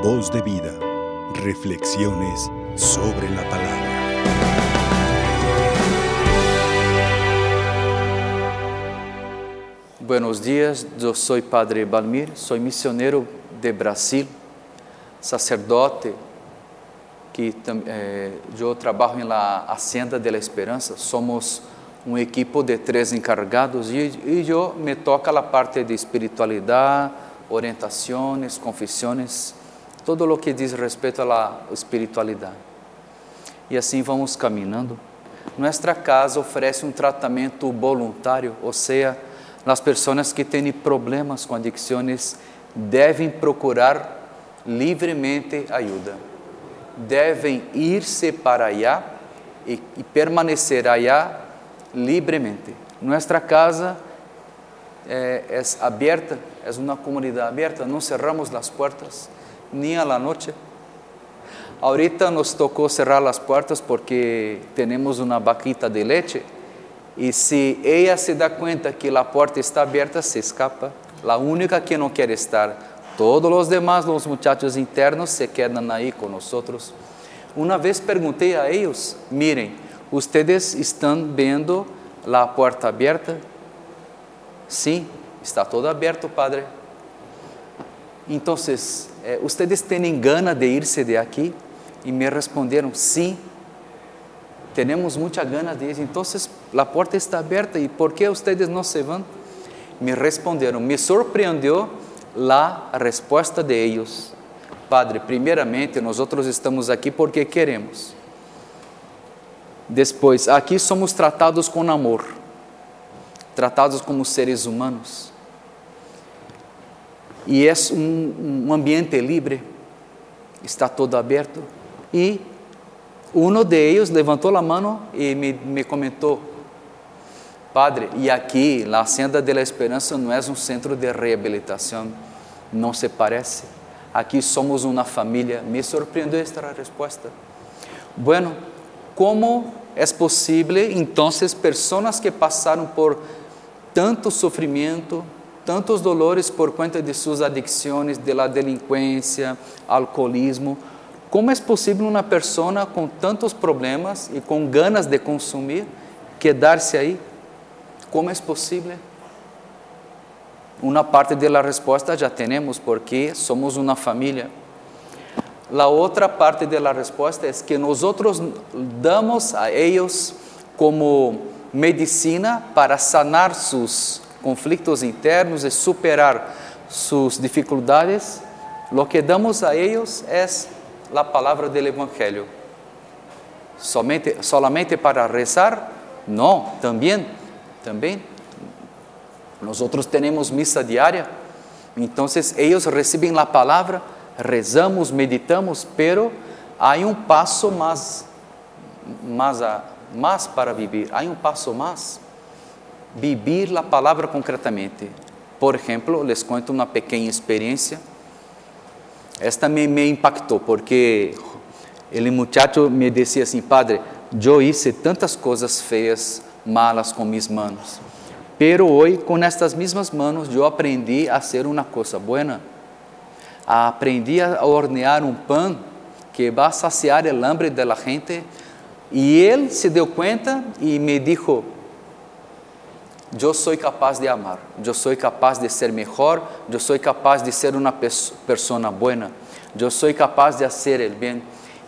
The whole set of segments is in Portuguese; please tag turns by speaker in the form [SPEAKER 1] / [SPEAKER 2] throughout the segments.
[SPEAKER 1] Voz de vida. Reflexiones sobre la palabra.
[SPEAKER 2] Buenos días, yo soy Padre Balmir, soy misionero de Brasil, sacerdote, que eh, eu trabalho na Hacienda de la Esperança, somos um equipo de três encarregados e, e eu me toca a parte de espiritualidade, orientações, confissões, todo o que diz respeito à espiritualidade. E assim vamos caminhando. Nossa casa oferece um tratamento voluntário, ou seja, as pessoas que têm problemas com adicções devem procurar livremente ajuda. Devem ir-se para allá e, e permanecer allá livremente. Nossa casa é, é aberta, é uma comunidade aberta, não cerramos as portas, nem a la noite. Ahorita nos tocou cerrar as portas porque temos uma vaquita de leite e se ela se dá conta que a porta está aberta, se escapa. A única que não quer estar. Todos os demais, os muchachos internos, se quedam aí com nós. Uma vez perguntei a eles: miren, Ustedes estão vendo a porta aberta? Sim, está todo aberto, Padre. Então, eh, ustedes têm gana de irse de aqui? E me responderam: sim, temos muita gana de ir. Então, a porta está aberta. E por que ustedes não se vão? Me responderam. Me surpreendeu a resposta de eles. Padre, primeiramente, nós estamos aqui porque queremos. Depois, aqui somos tratados com amor, tratados como seres humanos. E é um, um ambiente livre, está todo aberto. E um deles levantou a mão e me, me comentou: Padre, e aqui, a Hacienda de la Esperança não é um centro de reabilitação, não se parece. Aqui somos uma família. Me surpreendeu esta resposta. Bueno, como é possível, então, pessoas que passaram por tanto sofrimento, tantos dolores por conta de suas adicções, de la delinquência, alcoolismo, como é possível uma pessoa com tantos problemas e com ganas de consumir quedar-se aí? Como é possível? Uma parte da resposta já temos, porque somos uma família. La otra parte de la respuesta es que nosotros damos a ellos como medicina para sanar sus conflictos internos y superar sus dificultades. Lo que damos a ellos es la palabra del Evangelio. Somente, solamente para rezar? No, también, también. Nosotros tenemos misa diaria, entonces ellos reciben la palabra rezamos, meditamos, pero há um passo mais, mais, mais para viver, há um passo mais. Vivir a palavra concretamente. Por exemplo, les conto uma pequena experiência. Esta me, me impactou, porque ele muchacho me dizia assim, padre, eu hice tantas coisas feias, malas com minhas manos, pero hoje com estas mesmas manos eu aprendi a ser uma coisa buena aprendi a hornear um pão que vai saciar o hambre da gente. E ele se deu conta e me disse: Eu sou capaz de amar, eu sou capaz de ser melhor, eu sou capaz de ser uma pessoa boa, eu sou capaz de fazer o bem.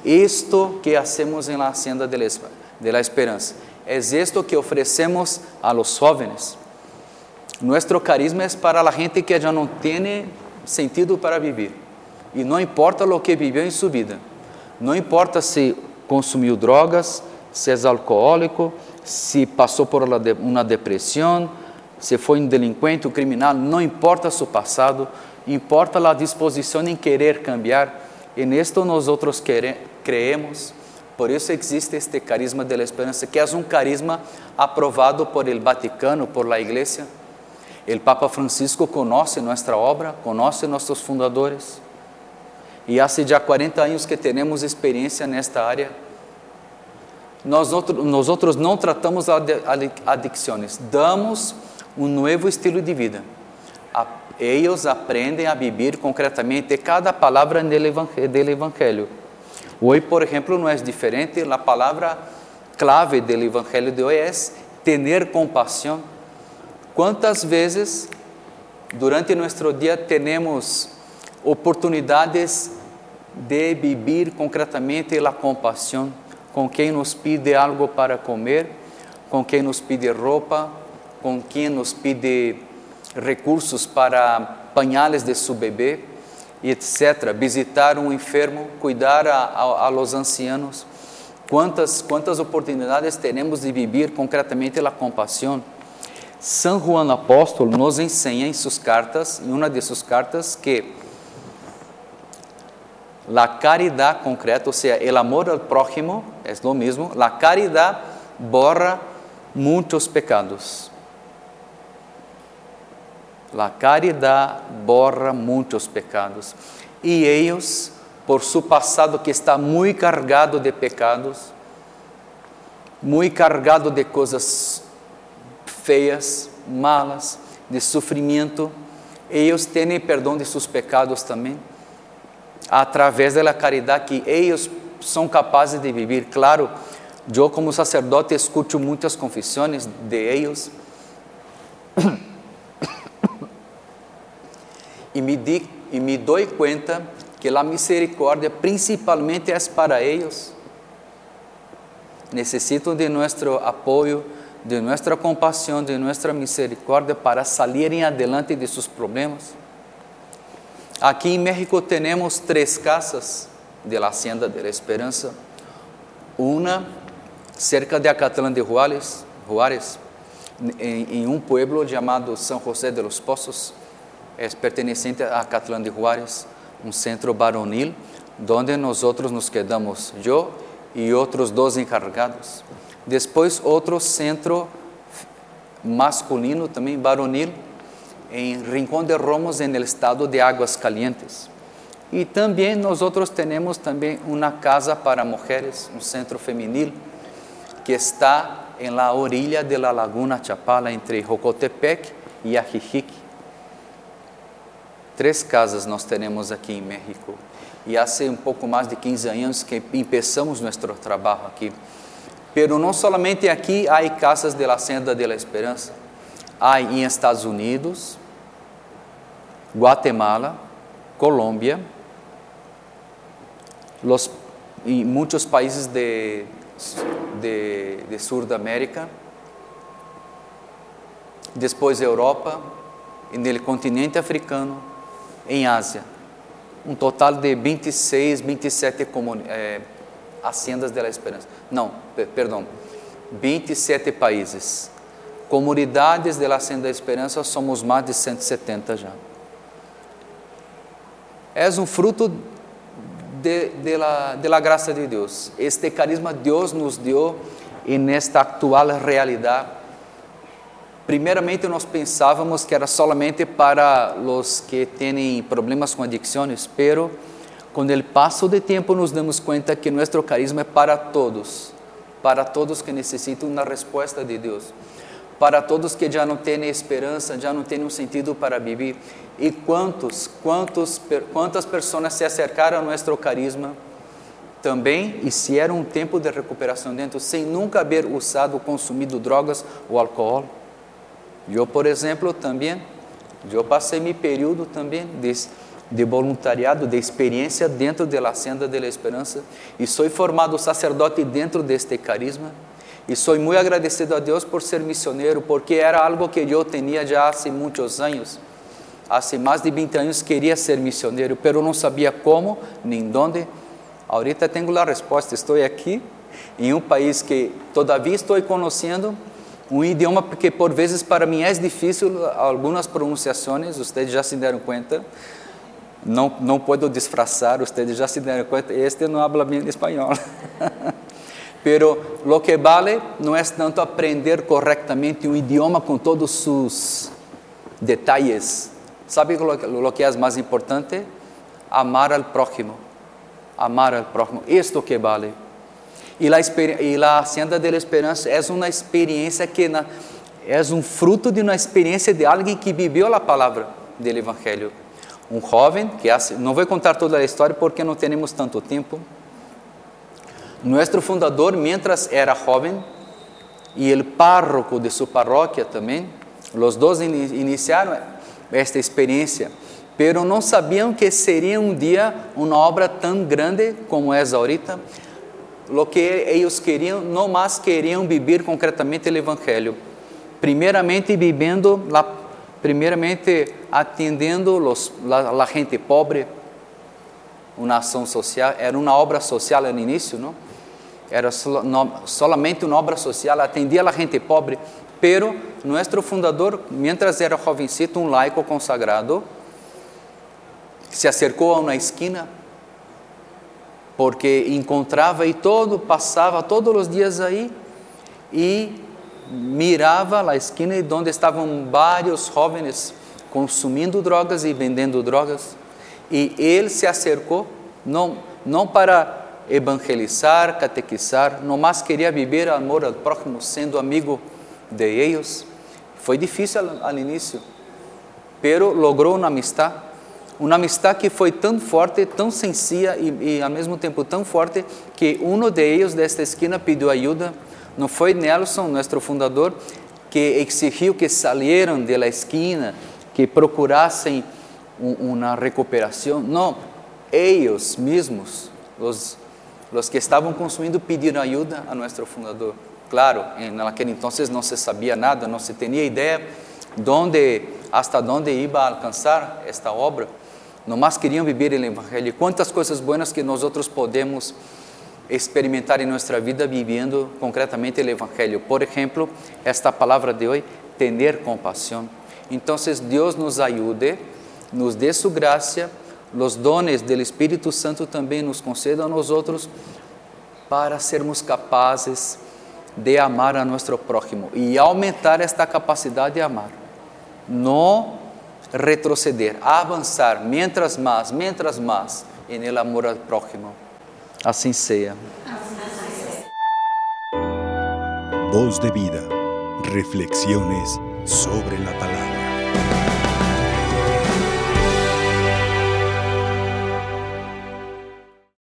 [SPEAKER 2] Isto que hacemos em la Hacienda de la Esperança, é isto que oferecemos a los jóvenes. Nuestro carisma é para a gente que já não tem sentido para viver. E não importa o que viveu em sua vida. Não importa se consumiu drogas, se é alcoólico, se passou por uma depressão, se foi um delinquente, um criminal, não importa seu passado, importa a disposição em querer cambiar. E nisto nós outros creemos. Por isso existe este carisma da esperança, que é um carisma aprovado por el Vaticano, por la Igreja o Papa Francisco conhece nossa obra, conhece nossos fundadores. E há já 40 anos que temos experiência nesta área. Nós, nós outros não tratamos adicções, damos um novo estilo de vida. eles aprendem a viver concretamente cada palavra do Evangelho. Hoje, por exemplo, não é diferente, a palavra clave do Evangelho de hoje é ter compaixão. Quantas vezes durante nosso dia temos oportunidades de viver concretamente a compaixão com quem nos pede algo para comer, com quem nos pede roupa, com quem nos pede recursos para pañales de seu bebê, etc. Visitar um enfermo, cuidar a, a, a los ancianos. Quantas, quantas oportunidades temos de viver concretamente a compaixão? São Juan Apóstolo nos ensina em suas cartas, em uma de suas cartas, que a caridade concreta, ou seja, o amor ao próximo, é o mesmo, a caridade borra muitos pecados. A caridade borra muitos pecados. E eles, por seu passado que está muito cargado de pecados, muito cargado de coisas feias, malas, de sofrimento, eles têm perdão de seus pecados também, através da caridade que eles são capazes de viver. Claro, eu como sacerdote escuto muitas confissões de eles e me, di, e me dou conta que a misericórdia principalmente é para eles. Necessitam de nosso apoio, de nossa compaixão, de nossa misericórdia para saírem adelante de seus problemas. Aqui em México temos três casas de la Hacienda de la Esperança. Uma cerca de Acatlán de Juárez, Juárez em, em um pueblo chamado São José de los Pozos é pertencente a Catlán de Juárez, um centro baronil, onde nós nos quedamos, eu e outros dois encarregados. Depois, outro centro masculino, também baronil, em Rincón de Romos, no estado de Águas Calientes. E também nós temos também uma casa para mulheres, um centro feminil, que está em la orilla de la Laguna Chapala, entre Jocotepec e Ajijic. Três casas nós temos aqui em México. E há um pouco mais de 15 anos que começamos nosso trabalho aqui. Pero não somente aqui há casas de la Senda de la Esperança. Há em Estados Unidos, Guatemala, Colômbia, los, e muitos países de, de, de América, depois Europa, no continente africano, em Ásia. Um total de 26, 27 é, haciendas de la esperança. Não, perdão, 27 países. Comunidades de la Hacienda da Esperança somos mais de 170 já. É um fruto de, de, la, de la de. Este carisma Deus nos deu nesta atual realidade Primeiramente, nós pensávamos que era solamente para os que têm problemas com adicções, pero com o passo do tempo nos damos conta que nosso carisma é para todos, para todos que necessitam uma resposta de Deus, para todos que já não têm esperança, já não têm um sentido para viver. E quantos, quantos, quantas pessoas se acercaram ao nosso carisma também, e se era um tempo de recuperação dentro, sem nunca haver usado, consumido drogas ou álcool? Eu, por exemplo, também, eu passei meu período também de, de voluntariado, de experiência dentro da Senda da Esperança e sou formado sacerdote dentro deste carisma e sou muito agradecido a Deus por ser missioneiro, porque era algo que eu tinha já há muitos anos. Há mais de 20 anos queria ser missioneiro, mas não sabia como nem onde. Ahorita tenho a resposta, estou aqui em um país que todavia estou conhecendo um idioma que por vezes para mim é difícil, algumas pronunciações, vocês já se deram conta, não, não posso disfrazar, vocês já se deram conta, este não habla bem espanhol. Pero lo que vale não é tanto aprender corretamente um idioma com todos os detalhes. ¿Sabe lo que é mais importante? Amar al prójimo. Amar al prójimo. Isto que vale. E a, e de la Esperança é uma experiência que na, é um fruto de uma experiência de alguém que viveu a palavra do Evangelho. Um jovem que hace, não vou contar toda a história porque não temos tanto tempo. Nosso fundador, mientras era jovem, e o párroco de sua paróquia também, os dois iniciaram esta experiência, pero não sabiam que seria um dia uma obra tão grande como é ahorita. Lo que eles queriam, não mais queriam viver concretamente o Evangelho. Primeiramente vivendo la primeiramente atendendo la, gente pobre, uma ação social, era uma obra social no início, não? Era solamente uma obra social, atendia a gente pobre, pero nosso fundador, mientras era jovencito, um laico consagrado, se acercou a uma esquina porque encontrava e todo, passava todos os dias aí e mirava a esquina onde estavam vários jovens consumindo drogas e vendendo drogas. E ele se acercou, não, não para evangelizar, catequizar, não mais queria viver amor ao próximo, sendo amigo de eles. Foi difícil ao início, pero logrou uma amistade, uma amistade que foi tão forte, tão sencilla e, e ao mesmo tempo tão forte que um de eles desta esquina pediu ajuda não foi Nelson, nosso fundador, que exigiu que salieran de la esquina, que procurassem uma recuperação. Não, eles mesmos, os, os que estavam consumindo, pediram ajuda a nosso fundador. Claro, naquele entonces não se sabia nada, não se tinha ideia donde, hasta onde ia alcançar esta obra. Nomás queriam viver o Evangelho. Quantas coisas boas que nós outros podemos experimentar em nossa vida vivendo concretamente o Evangelho. Por exemplo, esta palavra de hoje, ter compaixão. Então, Deus nos ajude, nos dê sua graça, os dones do Espírito Santo também nos conceda a nós outros para sermos capazes de amar a nosso próximo e aumentar esta capacidade de amar. Não retroceder, avançar, mientras mais, mientras mais, em el amor ao próximo. Assim seja.
[SPEAKER 1] Voz de vida. Reflexiones sobre la palabra.